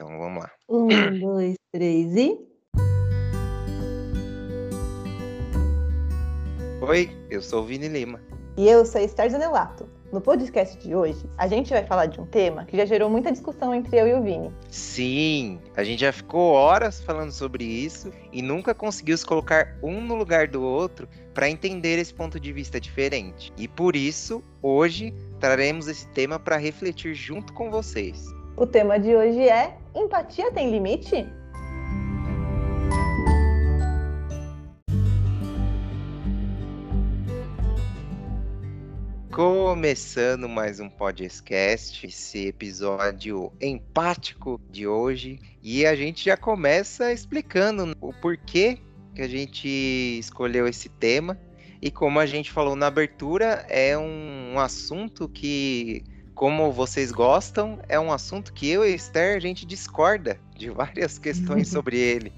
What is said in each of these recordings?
Então vamos lá. Um, dois, três e. Oi, eu sou o Vini Lima. E eu sou a Esther Zanelato. No podcast de hoje, a gente vai falar de um tema que já gerou muita discussão entre eu e o Vini. Sim, a gente já ficou horas falando sobre isso e nunca conseguiu se colocar um no lugar do outro para entender esse ponto de vista diferente. E por isso, hoje, traremos esse tema para refletir junto com vocês. O tema de hoje é: empatia tem limite? Começando mais um podcast, esse episódio empático de hoje, e a gente já começa explicando o porquê que a gente escolheu esse tema. E como a gente falou na abertura, é um, um assunto que como vocês gostam, é um assunto que eu e Esther a gente discorda de várias questões sobre ele.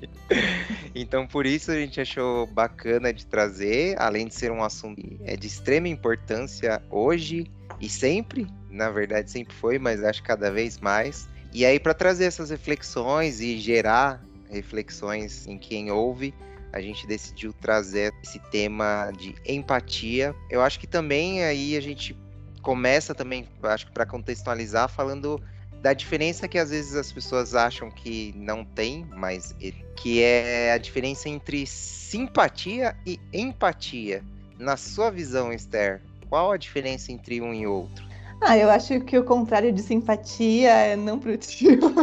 então, por isso a gente achou bacana de trazer, além de ser um assunto é de extrema importância hoje e sempre, na verdade sempre foi, mas acho cada vez mais. E aí para trazer essas reflexões e gerar reflexões em quem ouve, a gente decidiu trazer esse tema de empatia. Eu acho que também aí a gente começa também, acho que para contextualizar, falando da diferença que às vezes as pessoas acham que não tem, mas que é a diferença entre simpatia e empatia. Na sua visão, Esther, qual a diferença entre um e outro? Ah, eu acho que o contrário de simpatia é não produtivo.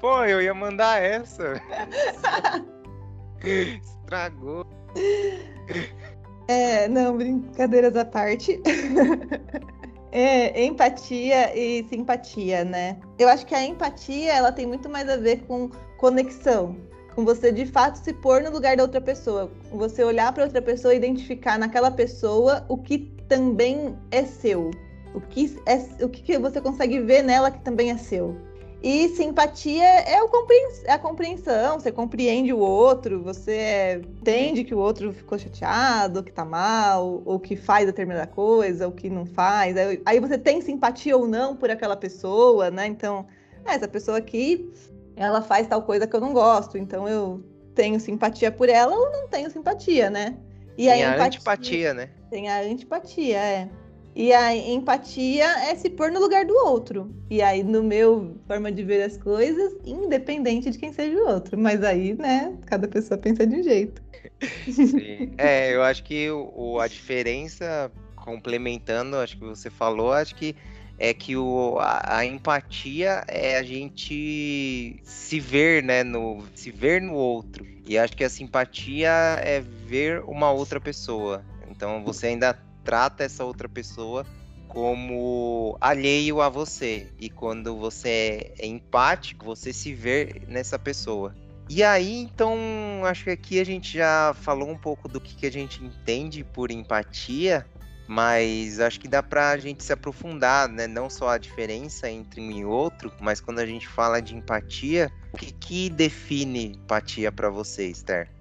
Pô, eu ia mandar essa. Estragou. É, não, brincadeiras à parte. é, empatia e simpatia, né? Eu acho que a empatia, ela tem muito mais a ver com conexão, com você de fato se pôr no lugar da outra pessoa, com você olhar para outra pessoa e identificar naquela pessoa o que também é seu, o que é o que você consegue ver nela que também é seu. E simpatia é, é a compreensão, você compreende o outro, você entende que o outro ficou chateado, que tá mal, ou que faz determinada coisa, ou que não faz. Aí você tem simpatia ou não por aquela pessoa, né? Então, é, essa pessoa aqui, ela faz tal coisa que eu não gosto, então eu tenho simpatia por ela ou não tenho simpatia, né? E tem a, a empatia, antipatia, né? Tem a antipatia, é. E a empatia é se pôr no lugar do outro. E aí, no meu forma de ver as coisas, independente de quem seja o outro. Mas aí, né, cada pessoa pensa de um jeito. Sim. É, eu acho que o, a diferença, complementando, acho que você falou, acho que é que o, a, a, empatia é a gente se ver, né, no, se ver no outro. E acho que a simpatia é ver uma outra pessoa. Então você ainda trata essa outra pessoa como alheio a você. E quando você é empático, você se vê nessa pessoa. E aí, então, acho que aqui a gente já falou um pouco do que, que a gente entende por empatia, mas acho que dá para a gente se aprofundar, né? Não só a diferença entre um e outro, mas quando a gente fala de empatia, o que, que define empatia para você, Esther?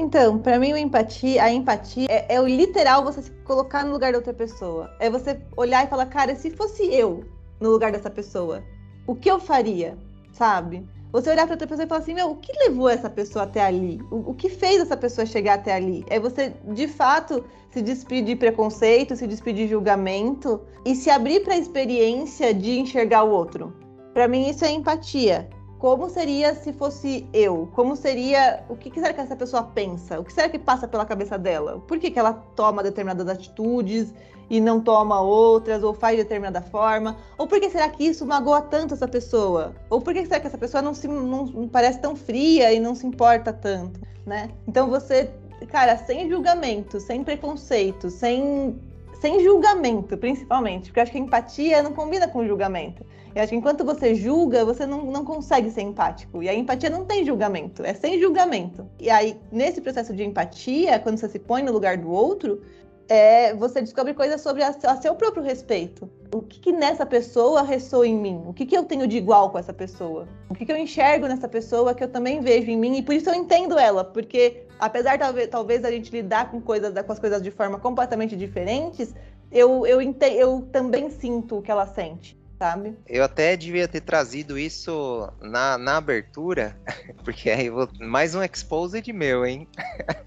Então, para mim, empatia, a empatia é, é, o literal você se colocar no lugar da outra pessoa. É você olhar e falar, cara, se fosse eu no lugar dessa pessoa, o que eu faria? Sabe? Você olhar para outra pessoa e falar assim, meu, o que levou essa pessoa até ali? O, o que fez essa pessoa chegar até ali? É você, de fato, se despedir de preconceito, se despedir de julgamento e se abrir para a experiência de enxergar o outro. Para mim, isso é empatia como seria se fosse eu? Como seria. O que, será que essa pessoa pensa? O que será que passa pela cabeça dela? Por que, que ela toma determinadas atitudes e não toma outras, ou faz de determinada forma? Ou por que será que isso magoa tanto essa pessoa? Ou por que será que essa pessoa não, se, não, não parece tão fria e não se importa tanto? Né? Então você, cara, sem julgamento, sem preconceito, sem, sem julgamento, principalmente, porque eu acho que empatia não combina com julgamento. Eu acho que enquanto você julga, você não, não consegue ser empático. E a empatia não tem julgamento, é sem julgamento. E aí, nesse processo de empatia, quando você se põe no lugar do outro, é, você descobre coisas sobre a, a seu próprio respeito. O que, que, nessa pessoa ressoa em mim? O que, que eu tenho de igual com essa pessoa? O que, que eu enxergo nessa pessoa que eu também vejo em mim? E por isso eu entendo ela, porque apesar talvez, talvez a gente lidar com, coisas, com as coisas de forma completamente diferentes, eu, eu, eu também sinto o que ela sente. Sabe? Eu até devia ter trazido isso na, na abertura, porque aí vou. Mais um exposed meu, hein?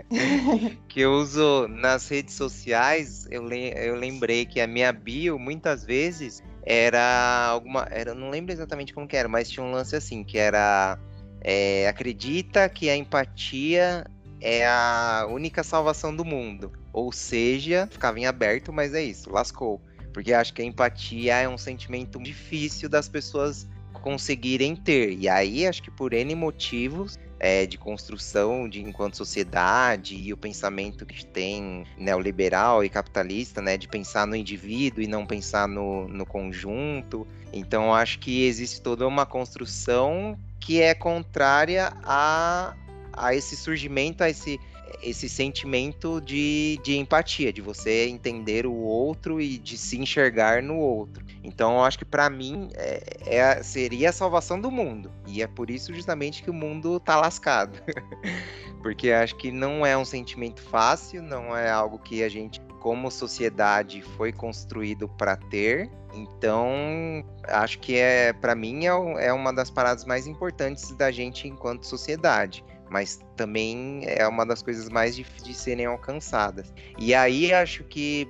que eu uso nas redes sociais. Eu, le, eu lembrei que a minha bio, muitas vezes, era alguma. Era, não lembro exatamente como que era, mas tinha um lance assim, que era. É, acredita que a empatia é a única salvação do mundo. Ou seja, ficava em aberto, mas é isso, lascou. Porque acho que a empatia é um sentimento difícil das pessoas conseguirem ter. E aí, acho que por N motivos é, de construção de enquanto sociedade e o pensamento que tem neoliberal e capitalista, né, de pensar no indivíduo e não pensar no, no conjunto. Então, acho que existe toda uma construção que é contrária a, a esse surgimento, a esse esse sentimento de, de empatia, de você entender o outro e de se enxergar no outro. Então, eu acho que para mim é, é, seria a salvação do mundo. E é por isso justamente que o mundo tá lascado. Porque acho que não é um sentimento fácil, não é algo que a gente, como sociedade, foi construído para ter. Então, acho que é, para mim, é, é uma das paradas mais importantes da gente enquanto sociedade mas também é uma das coisas mais difíceis de serem alcançadas. E aí acho que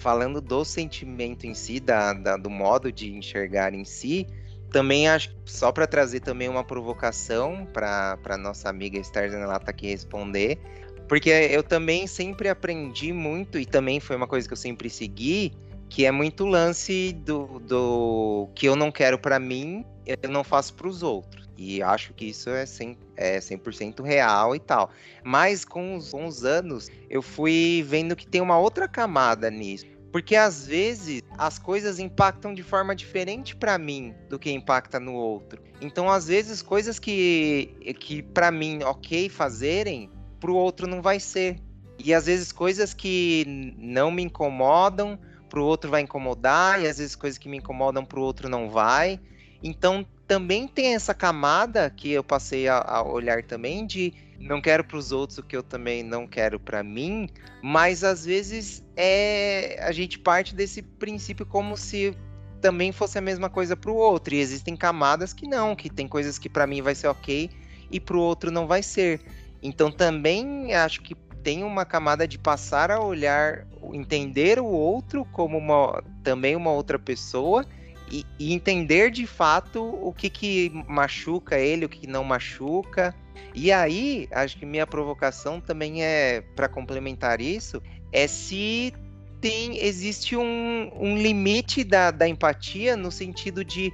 falando do sentimento em si, da, da do modo de enxergar em si, também acho só para trazer também uma provocação para nossa amiga Esther ela tá aqui responder, porque eu também sempre aprendi muito e também foi uma coisa que eu sempre segui, que é muito lance do, do que eu não quero para mim, eu não faço para os outros. E acho que isso é 100%, é 100 real e tal. Mas com os, com os anos, eu fui vendo que tem uma outra camada nisso. Porque às vezes as coisas impactam de forma diferente para mim do que impacta no outro. Então, às vezes, coisas que, que para mim ok fazerem, pro outro não vai ser. E às vezes coisas que não me incomodam, pro outro vai incomodar, e às vezes coisas que me incomodam pro outro não vai. Então também tem essa camada que eu passei a, a olhar também de não quero para os outros o que eu também não quero para mim, mas às vezes é a gente parte desse princípio como se também fosse a mesma coisa para o outro e existem camadas que não, que tem coisas que para mim vai ser ok e para o outro não vai ser. Então também acho que tem uma camada de passar a olhar, entender o outro como uma, também uma outra pessoa e, e, entender de fato o que, que machuca ele, o que não machuca. E aí, acho que minha provocação também é, para complementar isso, é se tem existe um, um limite da, da empatia no sentido de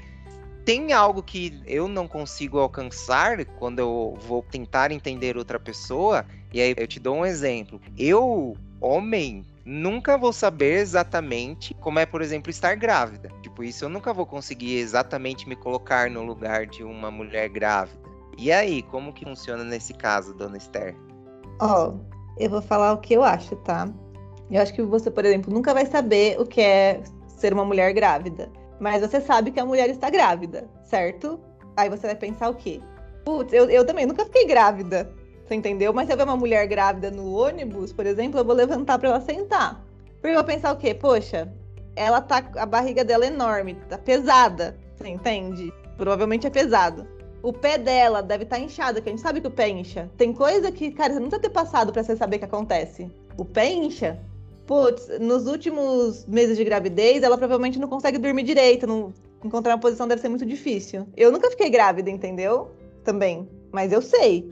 tem algo que eu não consigo alcançar quando eu vou tentar entender outra pessoa, e aí eu te dou um exemplo. Eu, homem, nunca vou saber exatamente como é, por exemplo, estar grávida. Tipo, isso eu nunca vou conseguir exatamente me colocar no lugar de uma mulher grávida. E aí, como que funciona nesse caso, dona Esther? Ó, oh, eu vou falar o que eu acho, tá? Eu acho que você, por exemplo, nunca vai saber o que é ser uma mulher grávida. Mas você sabe que a mulher está grávida, certo? Aí você vai pensar o quê? Putz, eu, eu também nunca fiquei grávida. Você entendeu? Mas se eu ver uma mulher grávida no ônibus, por exemplo, eu vou levantar para ela sentar. Porque eu vou pensar o quê? Poxa, ela tá. A barriga dela é enorme, tá pesada. Você entende? Provavelmente é pesado. O pé dela deve estar tá inchado, que a gente sabe que o pé incha. Tem coisa que, cara, você não precisa ter passado para você saber que acontece. O pé incha. Putz, nos últimos meses de gravidez, ela provavelmente não consegue dormir direito. Não... Encontrar uma posição deve ser muito difícil. Eu nunca fiquei grávida, entendeu? Também. Mas eu sei.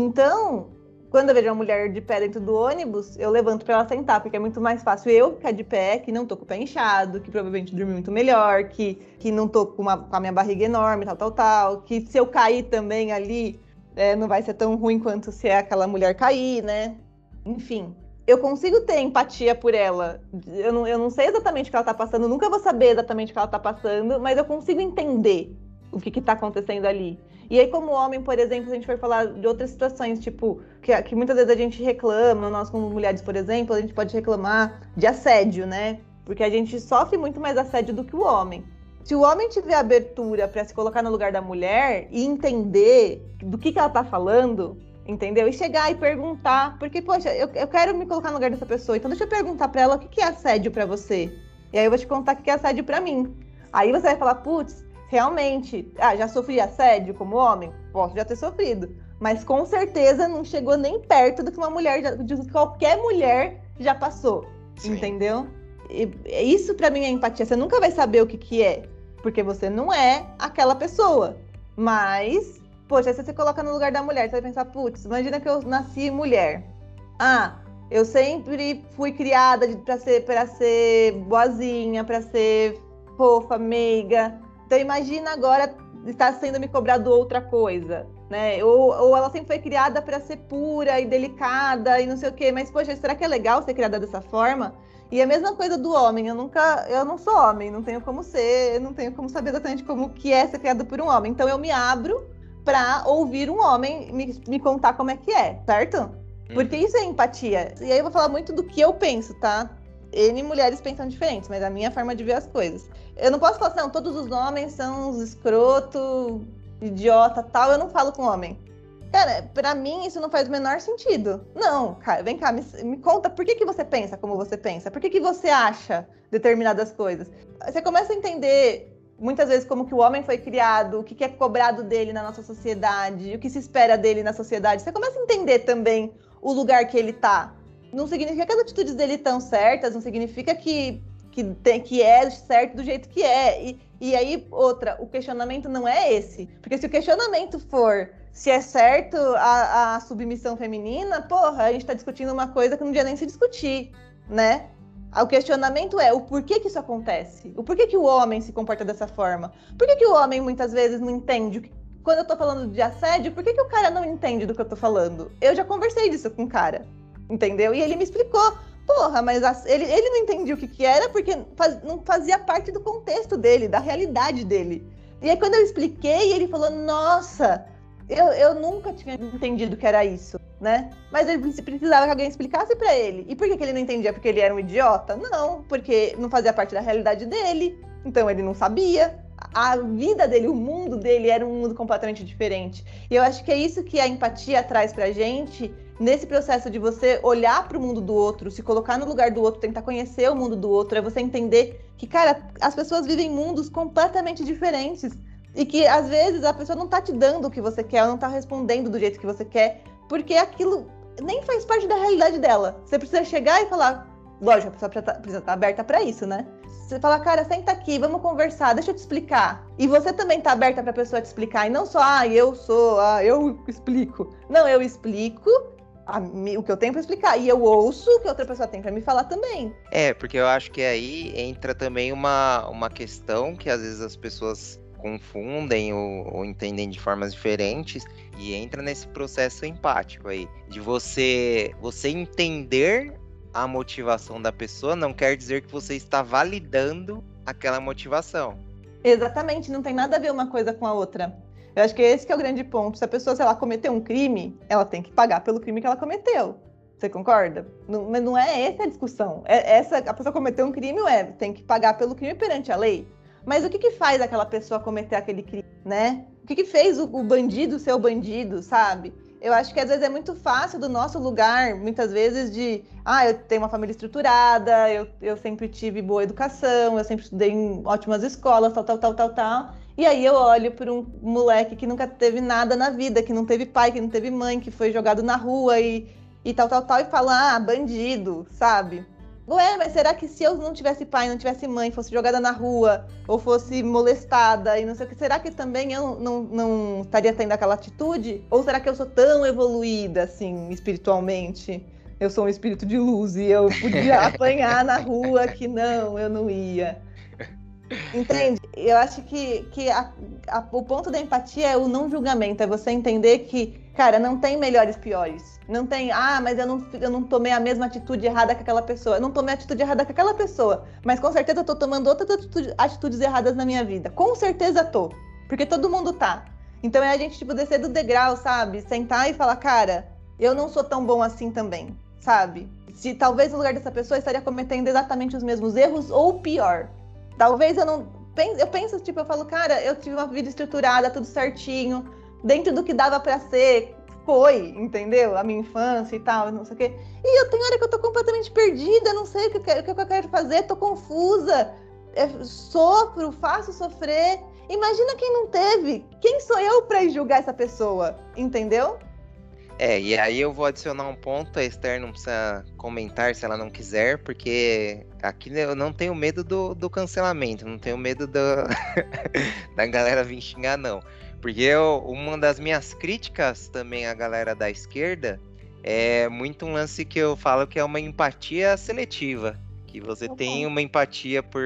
Então, quando eu vejo uma mulher de pé dentro do ônibus, eu levanto para ela sentar, porque é muito mais fácil eu ficar de pé, que não tô com o pé inchado, que provavelmente dormi muito melhor, que, que não tô com, uma, com a minha barriga enorme, tal, tal, tal, que se eu cair também ali, é, não vai ser tão ruim quanto se é aquela mulher cair, né? Enfim, eu consigo ter empatia por ela. Eu não, eu não sei exatamente o que ela tá passando, nunca vou saber exatamente o que ela tá passando, mas eu consigo entender o que, que tá acontecendo ali. E aí, como homem, por exemplo, se a gente for falar de outras situações, tipo, que, que muitas vezes a gente reclama, nós como mulheres, por exemplo, a gente pode reclamar de assédio, né? Porque a gente sofre muito mais assédio do que o homem. Se o homem tiver abertura para se colocar no lugar da mulher e entender do que, que ela tá falando, entendeu? E chegar e perguntar, porque, poxa, eu, eu quero me colocar no lugar dessa pessoa, então deixa eu perguntar para ela o que, que é assédio para você. E aí eu vou te contar o que é assédio para mim. Aí você vai falar, putz, realmente, ah, já sofri assédio como homem? Posso já ter sofrido. Mas com certeza não chegou nem perto do que uma mulher, de qualquer mulher já passou. Sim. Entendeu? E, isso para mim é empatia. Você nunca vai saber o que, que é, porque você não é aquela pessoa. Mas, poxa, se você coloca no lugar da mulher, você vai pensar, putz, imagina que eu nasci mulher. Ah, eu sempre fui criada para ser, pra ser boazinha, para ser fofa, meiga. Então imagina agora estar sendo me cobrado outra coisa, né? Ou, ou ela sempre foi criada para ser pura e delicada e não sei o quê. Mas, poxa, será que é legal ser criada dessa forma? E a mesma coisa do homem, eu nunca, eu não sou homem, não tenho como ser, não tenho como saber exatamente como que é ser criado por um homem. Então eu me abro para ouvir um homem me, me contar como é que é, certo? Porque uhum. isso é empatia. E aí eu vou falar muito do que eu penso, tá? N mulheres pensam diferentes, mas a minha forma de ver as coisas. Eu não posso falar assim, não, todos os homens são uns escroto, idiota, tal. Eu não falo com homem. Cara, pra mim isso não faz o menor sentido. Não, cara, vem cá, me, me conta por que, que você pensa como você pensa? Por que, que você acha determinadas coisas? Você começa a entender muitas vezes como que o homem foi criado, o que, que é cobrado dele na nossa sociedade, o que se espera dele na sociedade. Você começa a entender também o lugar que ele tá. Não significa que as atitudes dele estão certas, não significa que, que, tem, que é certo do jeito que é. E, e aí, outra, o questionamento não é esse. Porque se o questionamento for se é certo a, a submissão feminina, porra, a gente tá discutindo uma coisa que não devia nem se discutir, né? O questionamento é o porquê que isso acontece? O porquê que o homem se comporta dessa forma? Por que, que o homem muitas vezes não entende quando eu tô falando de assédio, por que, que o cara não entende do que eu tô falando? Eu já conversei disso com o cara, entendeu? E ele me explicou. Porra, mas ele, ele não entendia o que, que era porque faz, não fazia parte do contexto dele, da realidade dele. E aí, quando eu expliquei, ele falou: Nossa, eu, eu nunca tinha entendido que era isso, né? Mas ele precisava que alguém explicasse para ele. E por que, que ele não entendia? Porque ele era um idiota? Não, porque não fazia parte da realidade dele, então ele não sabia a vida dele, o mundo dele era um mundo completamente diferente. E eu acho que é isso que a empatia traz pra gente nesse processo de você olhar para o mundo do outro, se colocar no lugar do outro, tentar conhecer o mundo do outro, é você entender que, cara, as pessoas vivem mundos completamente diferentes. E que às vezes a pessoa não tá te dando o que você quer, ela não tá respondendo do jeito que você quer, porque aquilo nem faz parte da realidade dela. Você precisa chegar e falar, lógico, a pessoa precisa estar tá aberta para isso, né? Você fala, cara, senta aqui, vamos conversar, deixa eu te explicar. E você também tá aberta pra pessoa te explicar. E não só, ah, eu sou, ah, eu explico. Não, eu explico a, o que eu tenho para explicar. E eu ouço o que outra pessoa tem para me falar também. É, porque eu acho que aí entra também uma, uma questão que às vezes as pessoas confundem ou, ou, entendem de formas diferentes e entra nesse processo empático aí de você você entender a motivação da pessoa não quer dizer que você está validando aquela motivação. Exatamente, não tem nada a ver uma coisa com a outra. Eu acho que esse que é o grande ponto. Se a pessoa, sei lá, cometeu um crime, ela tem que pagar pelo crime que ela cometeu. Você concorda? Não, mas não é essa a discussão. É, essa, a pessoa cometeu um crime, é, tem que pagar pelo crime perante a lei. Mas o que, que faz aquela pessoa cometer aquele crime, né? O que, que fez o, o bandido ser o bandido, sabe? eu acho que às vezes é muito fácil do nosso lugar, muitas vezes, de ah, eu tenho uma família estruturada, eu, eu sempre tive boa educação, eu sempre estudei em ótimas escolas, tal, tal, tal, tal, tal. E aí eu olho para um moleque que nunca teve nada na vida, que não teve pai, que não teve mãe, que foi jogado na rua e, e tal, tal, tal, e falo, ah, bandido, sabe? Ué, mas será que se eu não tivesse pai, não tivesse mãe, fosse jogada na rua, ou fosse molestada e não sei o que, será que também eu não, não estaria tendo aquela atitude? Ou será que eu sou tão evoluída, assim, espiritualmente? Eu sou um espírito de luz e eu podia apanhar na rua que não, eu não ia. Entende? Eu acho que, que a, a, o ponto da empatia é o não julgamento, é você entender que, cara, não tem melhores piores não tem, ah, mas eu não, eu não tomei a mesma atitude errada que aquela pessoa. Eu não tomei a atitude errada com aquela pessoa. Mas com certeza eu tô tomando outras atitudes, atitudes erradas na minha vida. Com certeza tô. Porque todo mundo tá. Então é a gente, tipo, descer do degrau, sabe? Sentar e falar, cara, eu não sou tão bom assim também, sabe? Se talvez no lugar dessa pessoa estaria cometendo exatamente os mesmos erros ou pior. Talvez eu não. Eu penso, tipo, eu falo, cara, eu tive uma vida estruturada, tudo certinho, dentro do que dava para ser, foi, entendeu? A minha infância e tal, não sei o quê. E eu tenho hora que eu tô completamente perdida, não sei o que, eu, o que eu quero fazer, tô confusa. é, sofro, faço sofrer. Imagina quem não teve. Quem sou eu para julgar essa pessoa? Entendeu? É, e aí eu vou adicionar um ponto, a Esther não precisa comentar se ela não quiser, porque aqui eu não tenho medo do, do cancelamento, não tenho medo do, da galera vir xingar, não. Porque eu, uma das minhas críticas também à galera da esquerda é muito um lance que eu falo que é uma empatia seletiva. Que você tá tem uma empatia por,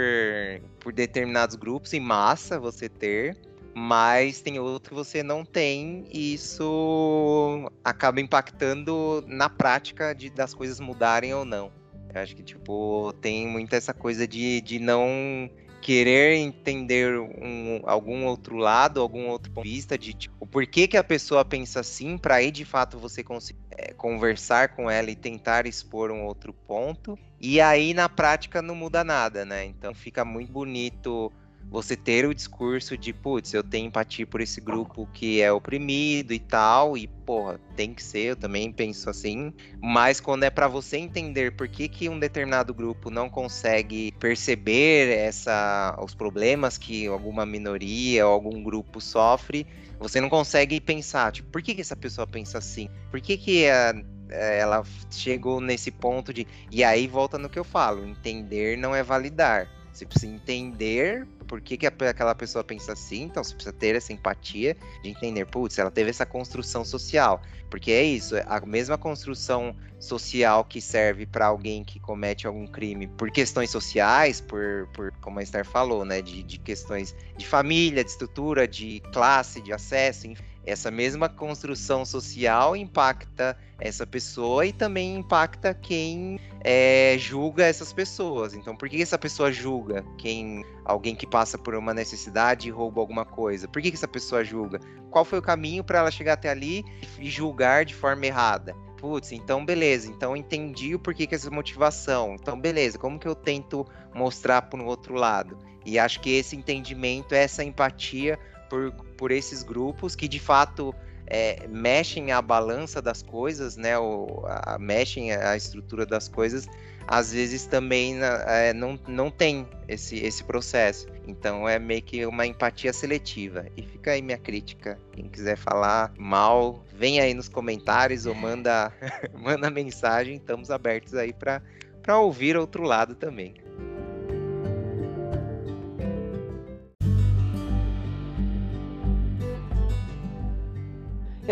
por determinados grupos, em massa você ter, mas tem outro que você não tem, e isso acaba impactando na prática de, das coisas mudarem ou não. Eu acho que, tipo, tem muita essa coisa de, de não querer entender um, algum outro lado, algum outro ponto de vista de tipo, o porquê que a pessoa pensa assim, para aí de fato você conseguir é, conversar com ela e tentar expor um outro ponto. E aí na prática não muda nada, né? Então fica muito bonito você ter o discurso de, putz, eu tenho empatia por esse grupo que é oprimido e tal, e porra, tem que ser, eu também penso assim, mas quando é para você entender por que, que um determinado grupo não consegue perceber essa, os problemas que alguma minoria ou algum grupo sofre, você não consegue pensar, tipo, por que, que essa pessoa pensa assim? Por que, que a, ela chegou nesse ponto de. E aí volta no que eu falo: entender não é validar. Você precisa entender por que, que aquela pessoa pensa assim, então você precisa ter essa empatia de entender, putz, ela teve essa construção social. Porque é isso, a mesma construção social que serve para alguém que comete algum crime por questões sociais, por, por como a Esther falou, né, de, de questões de família, de estrutura, de classe, de acesso, enfim essa mesma construção social impacta essa pessoa e também impacta quem é, julga essas pessoas. Então, por que essa pessoa julga quem alguém que passa por uma necessidade e rouba alguma coisa? Por que essa pessoa julga? Qual foi o caminho para ela chegar até ali e julgar de forma errada? Putz, então beleza, então entendi o porquê que essa motivação. Então beleza, como que eu tento mostrar para o outro lado? E acho que esse entendimento, essa empatia por, por esses grupos que de fato é, mexem a balança das coisas, né? Ou a, mexem a estrutura das coisas, às vezes também é, não, não tem esse, esse processo. Então é meio que uma empatia seletiva. E fica aí minha crítica. Quem quiser falar mal, vem aí nos comentários ou manda, manda mensagem. Estamos abertos aí para ouvir outro lado também.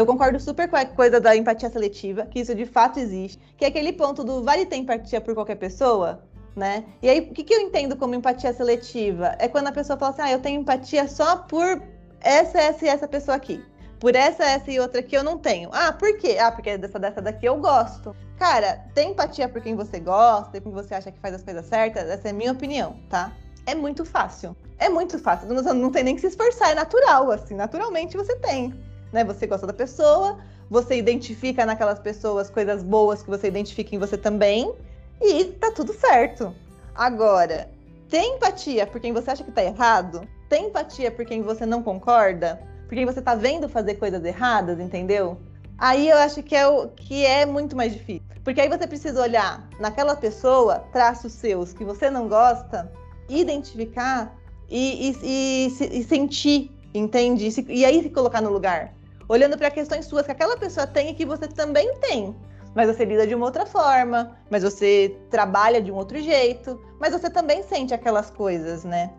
Eu concordo super com a coisa da empatia seletiva, que isso de fato existe, que é aquele ponto do vale ter empatia por qualquer pessoa, né? E aí, o que, que eu entendo como empatia seletiva? É quando a pessoa fala assim, ah, eu tenho empatia só por essa, essa e essa pessoa aqui. Por essa, essa e outra aqui eu não tenho. Ah, por quê? Ah, porque dessa, dessa daqui eu gosto. Cara, tem empatia por quem você gosta, por quem você acha que faz as coisas certas, essa é a minha opinião, tá? É muito fácil. É muito fácil. Não, não tem nem que se esforçar, é natural, assim. Naturalmente você tem né? Você gosta da pessoa, você identifica naquelas pessoas coisas boas que você identifica em você também, e tá tudo certo. Agora, tem empatia por quem você acha que tá errado? Tem empatia por quem você não concorda? Por quem você tá vendo fazer coisas erradas, entendeu? Aí eu acho que é, o, que é muito mais difícil. Porque aí você precisa olhar naquela pessoa, traços seus que você não gosta, identificar e, e, e, e sentir, entende? E, aí se colocar no lugar olhando para questões suas que aquela pessoa tem e que você também tem. Mas você lida de uma outra forma, mas você trabalha de um outro jeito, mas você também sente aquelas coisas, né?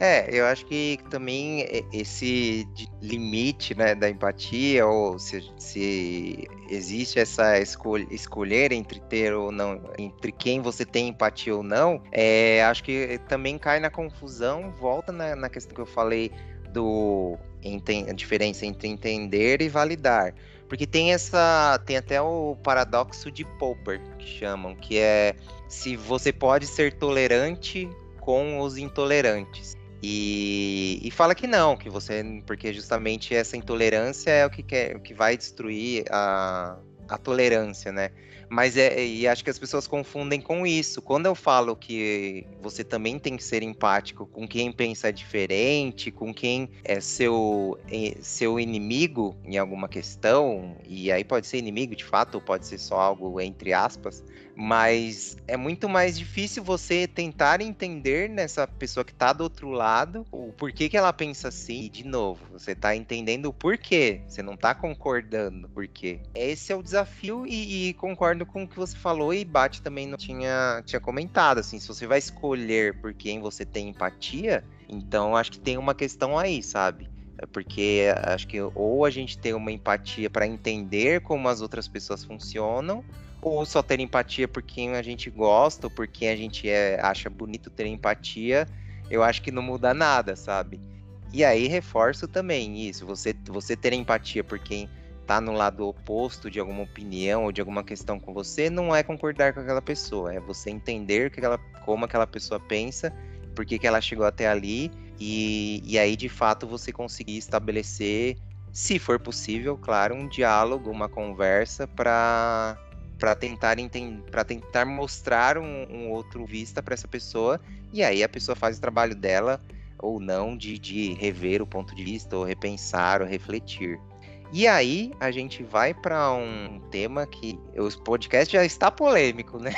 É, eu acho que também esse limite né, da empatia, ou se, se existe essa escolha, escolher entre ter ou não, entre quem você tem empatia ou não, é, acho que também cai na confusão, volta na, na questão que eu falei do a diferença entre entender e validar. Porque tem essa. Tem até o paradoxo de Popper, que chamam, que é se você pode ser tolerante com os intolerantes. E, e fala que não, que você. Porque justamente essa intolerância é o que, quer, o que vai destruir a, a tolerância, né? Mas é, e acho que as pessoas confundem com isso. Quando eu falo que você também tem que ser empático com quem pensa diferente, com quem é seu, seu inimigo em alguma questão, e aí pode ser inimigo de fato, ou pode ser só algo entre aspas, mas é muito mais difícil você tentar entender nessa pessoa que está do outro lado o porquê que ela pensa assim. E, de novo, você está entendendo o porquê, você não está concordando por quê. Esse é o desafio e, e, concordo com o que você falou e Bate também não tinha, tinha comentado, assim, se você vai escolher por quem você tem empatia, então acho que tem uma questão aí, sabe? É porque acho que ou a gente tem uma empatia para entender como as outras pessoas funcionam, ou só ter empatia por quem a gente gosta, ou por quem a gente é, acha bonito ter empatia, eu acho que não muda nada, sabe? E aí reforço também isso, você, você ter empatia por quem tá no lado oposto de alguma opinião ou de alguma questão com você, não é concordar com aquela pessoa, é você entender que ela, como aquela pessoa pensa, por que, ela chegou até ali, e, e aí de fato você conseguir estabelecer, se for possível, claro, um diálogo, uma conversa para para tentar para tentar mostrar um, um outro vista para essa pessoa e aí a pessoa faz o trabalho dela ou não de, de rever o ponto de vista ou repensar ou refletir. E aí a gente vai para um tema que os podcast já está polêmico, né?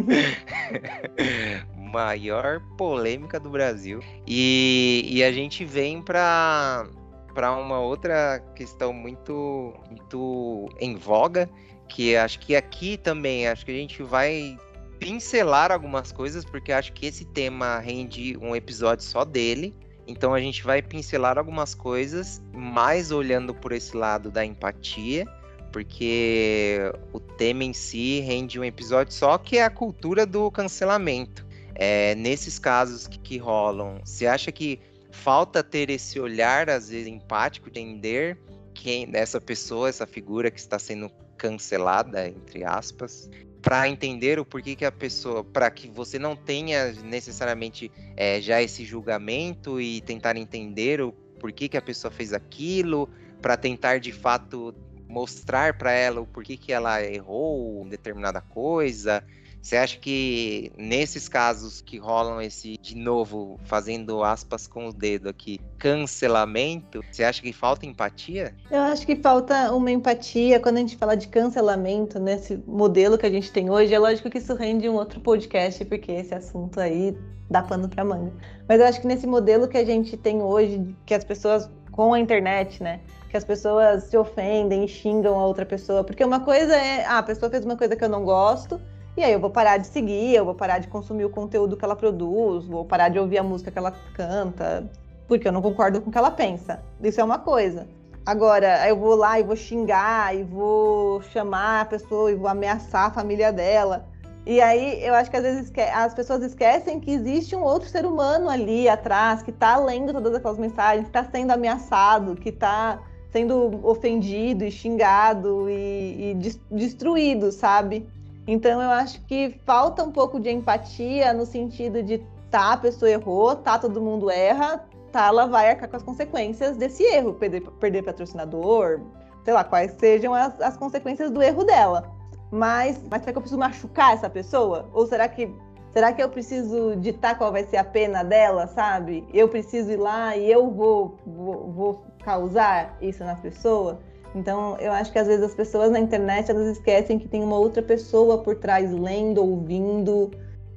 Maior polêmica do Brasil. E, e a gente vem para para uma outra questão muito muito em voga que acho que aqui também, acho que a gente vai pincelar algumas coisas, porque acho que esse tema rende um episódio só dele. Então a gente vai pincelar algumas coisas, mais olhando por esse lado da empatia, porque o tema em si rende um episódio só, que é a cultura do cancelamento. É, nesses casos que, que rolam, você acha que falta ter esse olhar, às vezes, empático, entender quem essa pessoa, essa figura que está sendo cancelada, entre aspas, para entender o porquê que a pessoa, para que você não tenha necessariamente é, já esse julgamento e tentar entender o porquê que a pessoa fez aquilo, para tentar de fato mostrar para ela o porquê que ela errou determinada coisa, você acha que nesses casos que rolam esse, de novo, fazendo aspas com o dedo aqui, cancelamento, você acha que falta empatia? Eu acho que falta uma empatia quando a gente fala de cancelamento nesse modelo que a gente tem hoje. É lógico que isso rende um outro podcast, porque esse assunto aí dá pano para manga. Mas eu acho que nesse modelo que a gente tem hoje, que as pessoas com a internet, né? Que as pessoas se ofendem xingam a outra pessoa. Porque uma coisa é, ah, a pessoa fez uma coisa que eu não gosto, e aí eu vou parar de seguir, eu vou parar de consumir o conteúdo que ela produz, vou parar de ouvir a música que ela canta, porque eu não concordo com o que ela pensa. Isso é uma coisa. Agora, eu vou lá e vou xingar, e vou chamar a pessoa, e vou ameaçar a família dela. E aí eu acho que às vezes as pessoas esquecem que existe um outro ser humano ali atrás, que está lendo todas aquelas mensagens, que está sendo ameaçado, que está sendo ofendido e xingado e, e destruído, sabe? Então eu acho que falta um pouco de empatia no sentido de tá, a pessoa errou, tá, todo mundo erra, tá, ela vai arcar com as consequências desse erro, perder, perder patrocinador, sei lá, quais sejam as, as consequências do erro dela. Mas, mas será que eu preciso machucar essa pessoa? Ou será que será que eu preciso ditar qual vai ser a pena dela, sabe? Eu preciso ir lá e eu vou, vou, vou causar isso na pessoa? Então, eu acho que às vezes as pessoas na internet elas esquecem que tem uma outra pessoa por trás lendo, ouvindo,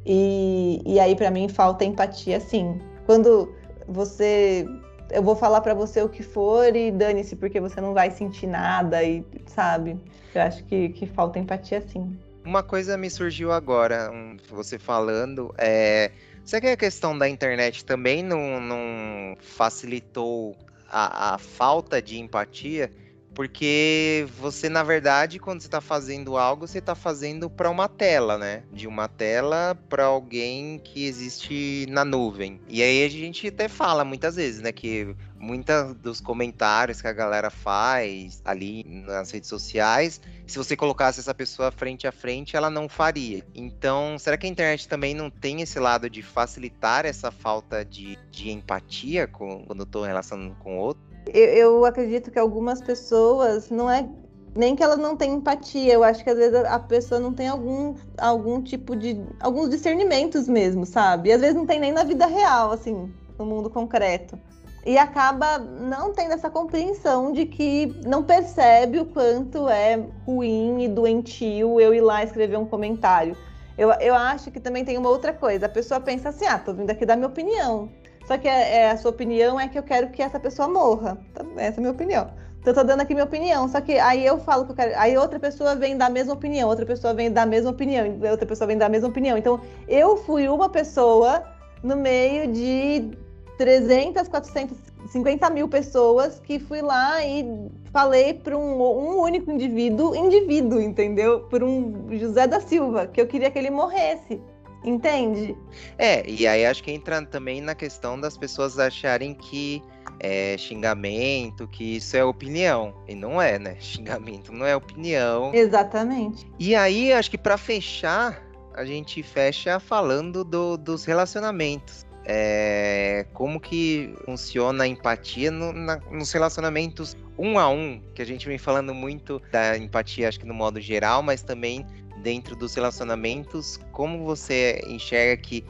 e, e aí para mim falta empatia, sim. Quando você eu vou falar para você o que for e dane-se, porque você não vai sentir nada e, sabe? Eu acho que, que falta empatia sim. Uma coisa me surgiu agora, você falando, é. Será que a questão da internet também não, não facilitou a, a falta de empatia? Porque você, na verdade, quando você está fazendo algo, você está fazendo para uma tela, né? De uma tela para alguém que existe na nuvem. E aí a gente até fala muitas vezes, né? Que muitos dos comentários que a galera faz ali nas redes sociais, se você colocasse essa pessoa frente a frente, ela não faria. Então, será que a internet também não tem esse lado de facilitar essa falta de, de empatia com, quando eu estou relacionando com outro? Eu, eu acredito que algumas pessoas não é nem que ela não tenha empatia. Eu acho que às vezes a pessoa não tem algum, algum tipo de. alguns discernimentos mesmo, sabe? E às vezes não tem nem na vida real, assim, no mundo concreto. E acaba não tendo essa compreensão de que não percebe o quanto é ruim e doentio eu ir lá escrever um comentário. Eu, eu acho que também tem uma outra coisa. A pessoa pensa assim: ah, tô vindo aqui dar minha opinião. Só que é, é, a sua opinião é que eu quero que essa pessoa morra. Tá, essa é a minha opinião. Então eu tô dando aqui minha opinião. Só que aí eu falo que eu quero. Aí outra pessoa vem dar a mesma opinião, outra pessoa vem dar a mesma opinião, outra pessoa vem dar a mesma opinião. Então eu fui uma pessoa no meio de 300, 450 mil pessoas que fui lá e falei para um, um único indivíduo, indivíduo, entendeu? Por um José da Silva, que eu queria que ele morresse. Entende? É, e aí acho que entra também na questão das pessoas acharem que é xingamento, que isso é opinião. E não é, né? Xingamento não é opinião. Exatamente. E aí, acho que para fechar, a gente fecha falando do, dos relacionamentos. É, como que funciona a empatia no, na, nos relacionamentos um a um, que a gente vem falando muito da empatia, acho que no modo geral, mas também dentro dos relacionamentos, como você enxerga que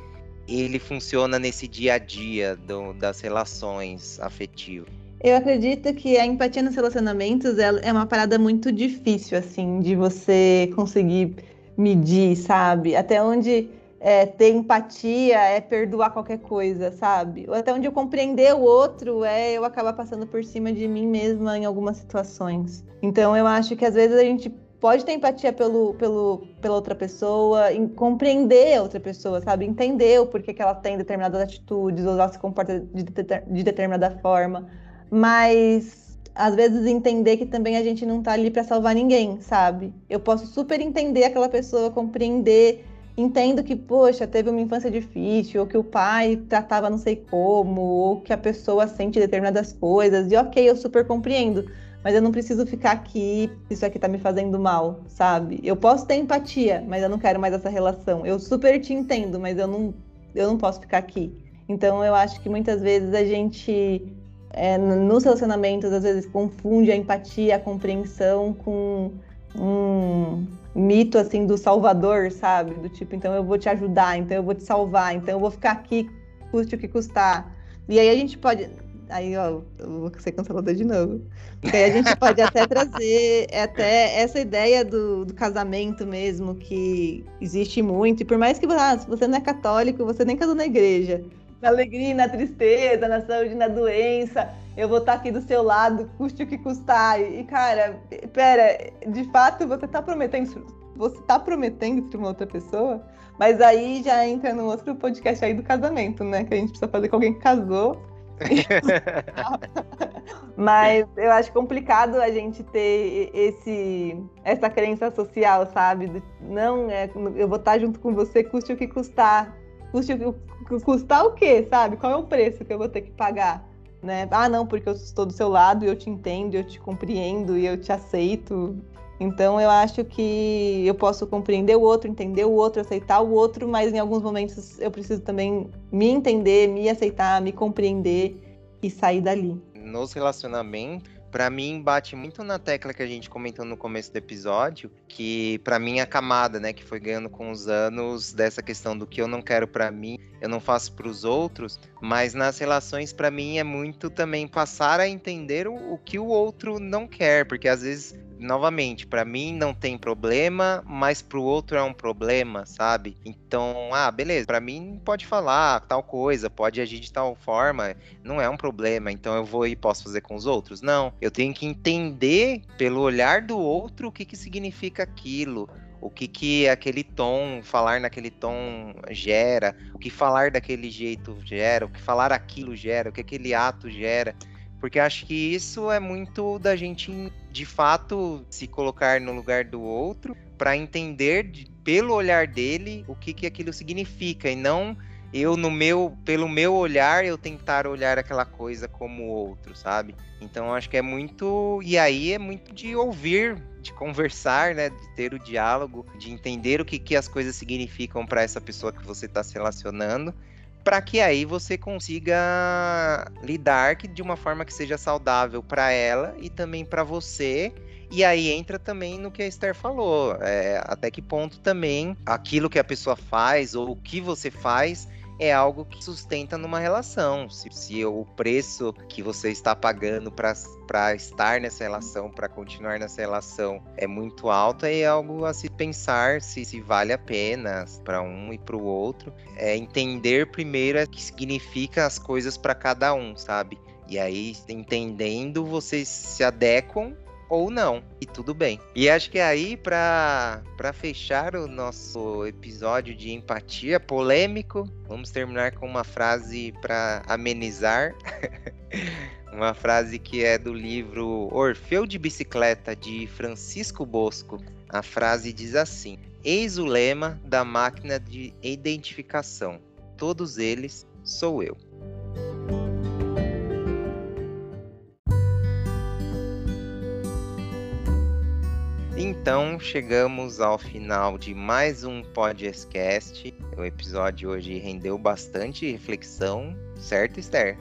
ele funciona nesse dia a dia do, das relações afetivas? Eu acredito que a empatia nos relacionamentos é uma parada muito difícil, assim, de você conseguir medir, sabe? Até onde é, ter empatia é perdoar qualquer coisa, sabe? Ou até onde eu compreender o outro é eu acabar passando por cima de mim mesma em algumas situações. Então eu acho que às vezes a gente pode ter empatia pelo, pelo, pela outra pessoa, compreender a outra pessoa, sabe? Entender o porquê que ela tem determinadas atitudes, ou ela se comporta de, de determinada forma. Mas às vezes entender que também a gente não tá ali para salvar ninguém, sabe? Eu posso super entender aquela pessoa, compreender, entendo que, poxa, teve uma infância difícil, ou que o pai tratava não sei como, ou que a pessoa sente determinadas coisas, e ok, eu super compreendo mas eu não preciso ficar aqui, isso aqui tá me fazendo mal, sabe? Eu posso ter empatia, mas eu não quero mais essa relação. Eu super te entendo, mas eu não, eu não posso ficar aqui. Então eu acho que muitas vezes a gente, é, nos relacionamentos, às vezes confunde a empatia, a compreensão com um mito assim do salvador, sabe? Do tipo, então eu vou te ajudar, então eu vou te salvar, então eu vou ficar aqui, custe o que custar. E aí a gente pode, Aí, ó, eu vou ser cancelada de novo. Porque aí a gente pode até trazer até essa ideia do, do, casamento mesmo, que existe muito. E por mais que ah, se você não é católico, você nem casou na igreja. Na alegria, na tristeza, na saúde, na doença, eu vou estar aqui do seu lado, custe o que custar. E, cara, pera, de fato, você tá prometendo. Você tá prometendo para uma outra pessoa? Mas aí já entra no outro podcast aí do casamento, né? Que a gente precisa fazer com alguém que casou Mas eu acho complicado a gente ter esse, essa crença social, sabe? Não, é, eu vou estar junto com você, custe o que custar. Custe o que custar o quê, sabe? Qual é o preço que eu vou ter que pagar? Né? Ah, não, porque eu estou do seu lado e eu te entendo, eu te compreendo e eu te aceito. Então eu acho que eu posso compreender o outro, entender o outro, aceitar o outro, mas em alguns momentos eu preciso também me entender, me aceitar, me compreender e sair dali. Nos relacionamentos, para mim bate muito na tecla que a gente comentou no começo do episódio, que para mim a camada, né, que foi ganhando com os anos dessa questão do que eu não quero para mim, eu não faço para os outros, mas nas relações para mim é muito também passar a entender o, o que o outro não quer, porque às vezes novamente, para mim não tem problema, mas para o outro é um problema, sabe? Então, ah, beleza, para mim pode falar tal coisa, pode agir de tal forma, não é um problema, então eu vou e posso fazer com os outros. Não, eu tenho que entender pelo olhar do outro o que, que significa aquilo, o que que aquele tom, falar naquele tom gera, o que falar daquele jeito gera, o que falar aquilo gera, o que aquele ato gera. Porque acho que isso é muito da gente, de fato, se colocar no lugar do outro para entender, de, pelo olhar dele, o que, que aquilo significa. E não eu, no meu, pelo meu olhar, eu tentar olhar aquela coisa como outro, sabe? Então acho que é muito. E aí é muito de ouvir, de conversar, né? De ter o diálogo, de entender o que, que as coisas significam para essa pessoa que você está se relacionando para que aí você consiga lidar de uma forma que seja saudável para ela e também para você. E aí entra também no que a Esther falou, é, até que ponto também aquilo que a pessoa faz ou o que você faz é algo que sustenta numa relação. Se, se o preço que você está pagando para estar nessa relação, para continuar nessa relação, é muito alto, é algo a se pensar se, se vale a pena para um e para o outro. É entender primeiro o que significa as coisas para cada um, sabe? E aí, entendendo, vocês se adequam ou não, e tudo bem. E acho que aí, para fechar o nosso episódio de empatia polêmico, vamos terminar com uma frase para amenizar. uma frase que é do livro Orfeu de Bicicleta, de Francisco Bosco. A frase diz assim: Eis o lema da máquina de identificação. Todos eles sou eu. Então chegamos ao final de mais um podcast. O episódio hoje rendeu bastante reflexão, certo, Esther?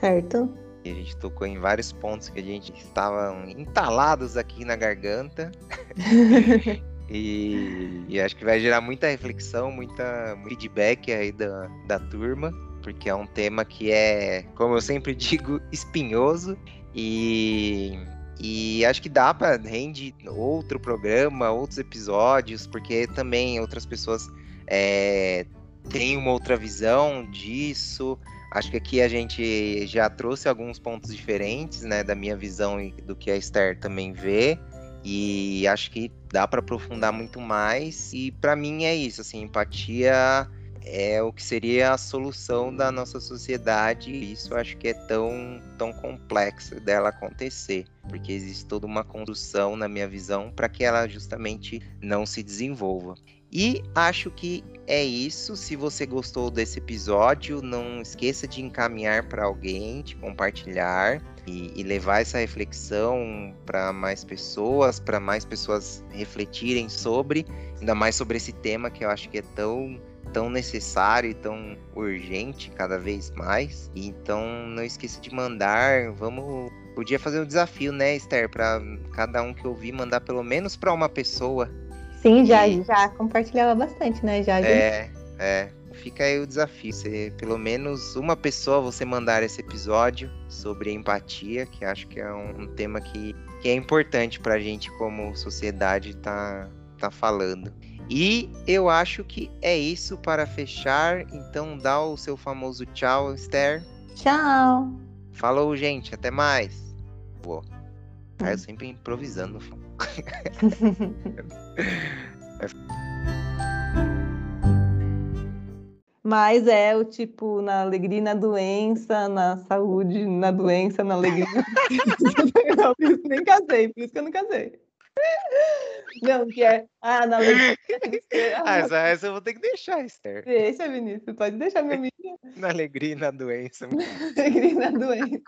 Certo. E a gente tocou em vários pontos que a gente estava entalados aqui na garganta. e, e, acho que vai gerar muita reflexão, muita feedback aí da, da turma, porque é um tema que é, como eu sempre digo, espinhoso. E e acho que dá para rende outro programa, outros episódios, porque também outras pessoas é, têm uma outra visão disso. Acho que aqui a gente já trouxe alguns pontos diferentes, né, da minha visão e do que a Esther também vê. E acho que dá para aprofundar muito mais. E para mim é isso, assim, empatia é o que seria a solução da nossa sociedade. Isso eu acho que é tão, tão complexo dela acontecer, porque existe toda uma construção, na minha visão, para que ela justamente não se desenvolva. E acho que é isso. Se você gostou desse episódio, não esqueça de encaminhar para alguém, de compartilhar e, e levar essa reflexão para mais pessoas, para mais pessoas refletirem sobre, ainda mais sobre esse tema que eu acho que é tão tão necessário e tão urgente cada vez mais. Então não esqueça de mandar, vamos podia fazer um desafio, né, Esther, para cada um que ouvir mandar pelo menos para uma pessoa. Sim, já e... já compartilhava bastante, né, já. É, é. Fica aí o desafio, você, pelo menos uma pessoa você mandar esse episódio sobre empatia, que acho que é um, um tema que, que é importante para a gente como sociedade tá, tá falando. E eu acho que é isso para fechar. Então dá o seu famoso tchau, Esther. Tchau. Falou, gente. Até mais. Boa. Tá, eu sempre improvisando. Mas é o tipo, na alegria na doença, na saúde, na doença, na alegria. não, por isso nem casei, por isso que eu não casei. Não, que é. Ah, na alegria. Ah, essa, essa eu vou ter que deixar, Esther. Deixa, Vinícius, pode deixar minha amiga. Na alegria e na doença. Na alegria e na doença.